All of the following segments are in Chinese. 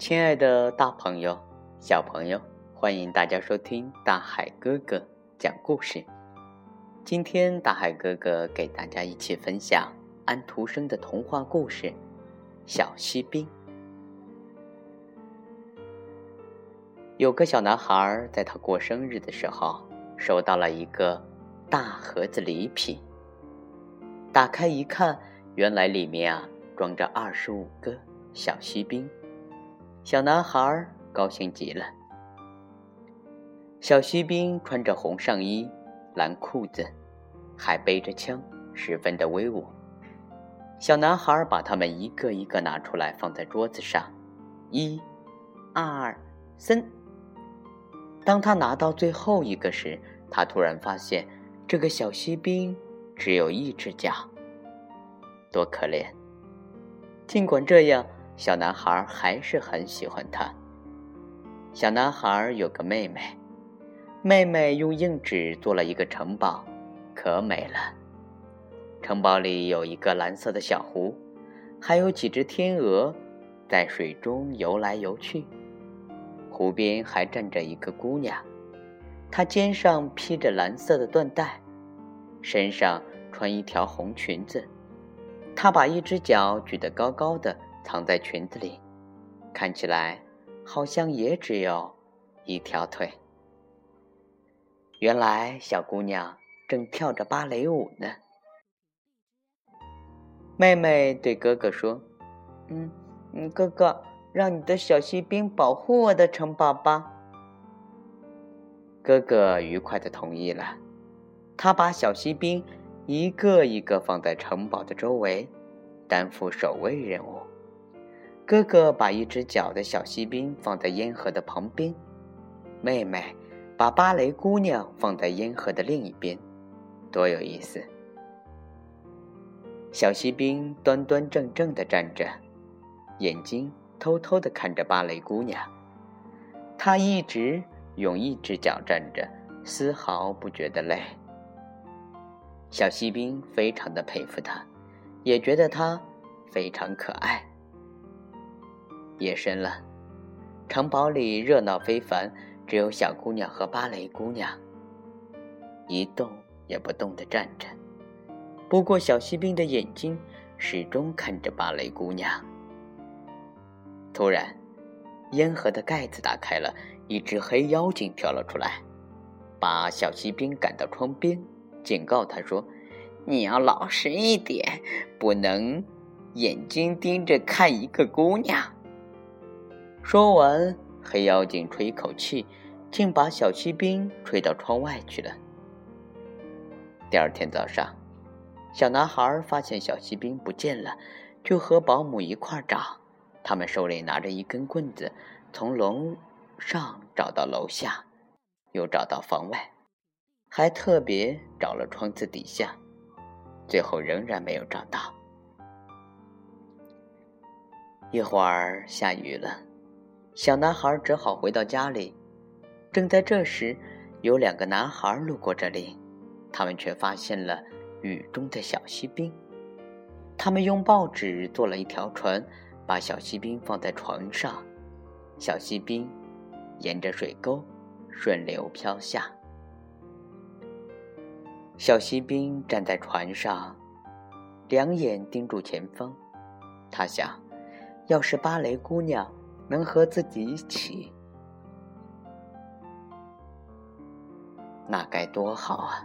亲爱的大朋友、小朋友，欢迎大家收听大海哥哥讲故事。今天，大海哥哥给大家一起分享安徒生的童话故事《小锡兵》。有个小男孩在他过生日的时候，收到了一个大盒子礼品。打开一看，原来里面啊装着二十五个小锡兵。小男孩高兴极了。小锡兵穿着红上衣、蓝裤子，还背着枪，十分的威武。小男孩把他们一个一个拿出来，放在桌子上，一、二、三。当他拿到最后一个时，他突然发现这个小锡兵只有一只脚，多可怜！尽管这样。小男孩还是很喜欢他。小男孩有个妹妹，妹妹用硬纸做了一个城堡，可美了。城堡里有一个蓝色的小湖，还有几只天鹅在水中游来游去。湖边还站着一个姑娘，她肩上披着蓝色的缎带，身上穿一条红裙子。她把一只脚举得高高的。藏在裙子里，看起来好像也只有一条腿。原来小姑娘正跳着芭蕾舞呢。妹妹对哥哥说：“嗯，哥哥，让你的小锡兵保护我的城堡吧。”哥哥愉快的同意了。他把小锡兵一个一个放在城堡的周围，担负守卫任务。哥哥把一只脚的小锡兵放在烟盒的旁边，妹妹把芭蕾姑娘放在烟盒的另一边，多有意思！小锡兵端端正正的站着，眼睛偷偷的看着芭蕾姑娘。他一直用一只脚站着，丝毫不觉得累。小锡兵非常的佩服他，也觉得他非常可爱。夜深了，城堡里热闹非凡，只有小姑娘和芭蕾姑娘一动也不动地站着。不过，小锡兵的眼睛始终看着芭蕾姑娘。突然，烟盒的盖子打开了，一只黑妖精跳了出来，把小锡兵赶到窗边，警告他说：“你要老实一点，不能眼睛盯着看一个姑娘。”说完，黑妖精吹一口气，竟把小锡兵吹到窗外去了。第二天早上，小男孩发现小锡兵不见了，就和保姆一块儿找。他们手里拿着一根棍子，从楼上找到楼下，又找到房外，还特别找了窗子底下，最后仍然没有找到。一会儿下雨了。小男孩只好回到家里。正在这时，有两个男孩路过这里，他们却发现了雨中的小锡兵。他们用报纸做了一条船，把小锡兵放在船上，小锡兵沿着水沟顺流飘下。小锡兵站在船上，两眼盯住前方。他想，要是芭蕾姑娘。能和自己一起，那该多好啊！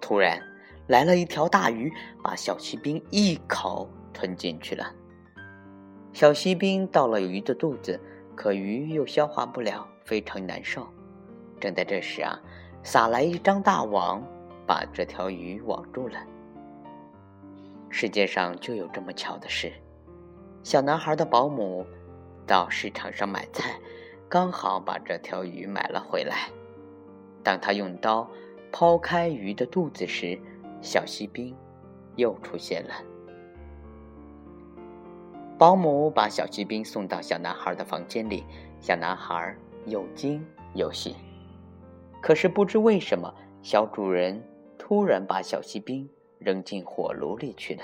突然来了一条大鱼，把小锡兵一口吞进去了。小锡兵到了鱼的肚子，可鱼又消化不了，非常难受。正在这时啊，撒来一张大网，把这条鱼网住了。世界上就有这么巧的事。小男孩的保姆。到市场上买菜，刚好把这条鱼买了回来。当他用刀剖开鱼的肚子时，小锡兵又出现了。保姆把小锡兵送到小男孩的房间里，小男孩又惊又喜。可是不知为什么，小主人突然把小锡兵扔进火炉里去了。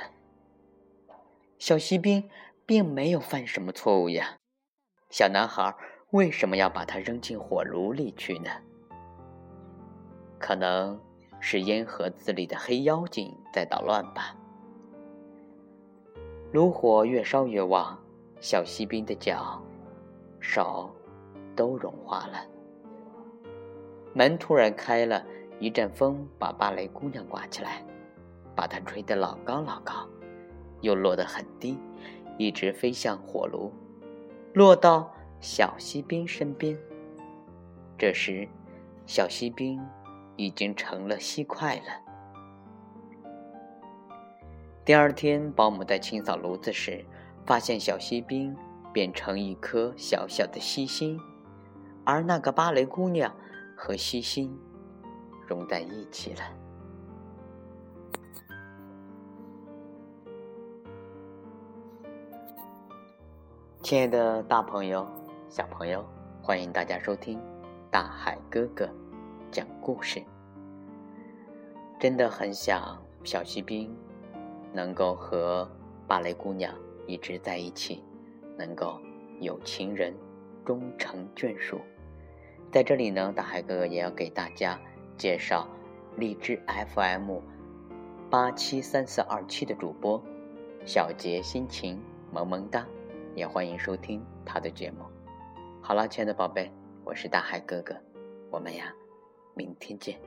小锡兵并没有犯什么错误呀。小男孩为什么要把它扔进火炉里去呢？可能是烟盒子里的黑妖精在捣乱吧。炉火越烧越旺，小锡兵的脚、手都融化了。门突然开了，一阵风把芭蕾姑娘刮起来，把她吹得老高老高，又落得很低，一直飞向火炉，落到小锡兵身边。这时，小锡兵已经成了锡块了。第二天，保姆在清扫炉子时，发现小锡兵变成一颗小小的锡星，而那个芭蕾姑娘和锡星融在一起了。亲爱的大朋友、小朋友，欢迎大家收听大海哥哥讲故事。真的很想小锡兵。能够和芭蕾姑娘一直在一起，能够有情人终成眷属。在这里呢，大海哥哥也要给大家介绍荔枝 FM 八七三四二七的主播小杰心情萌萌哒，也欢迎收听他的节目。好了，亲爱的宝贝，我是大海哥哥，我们呀，明天见。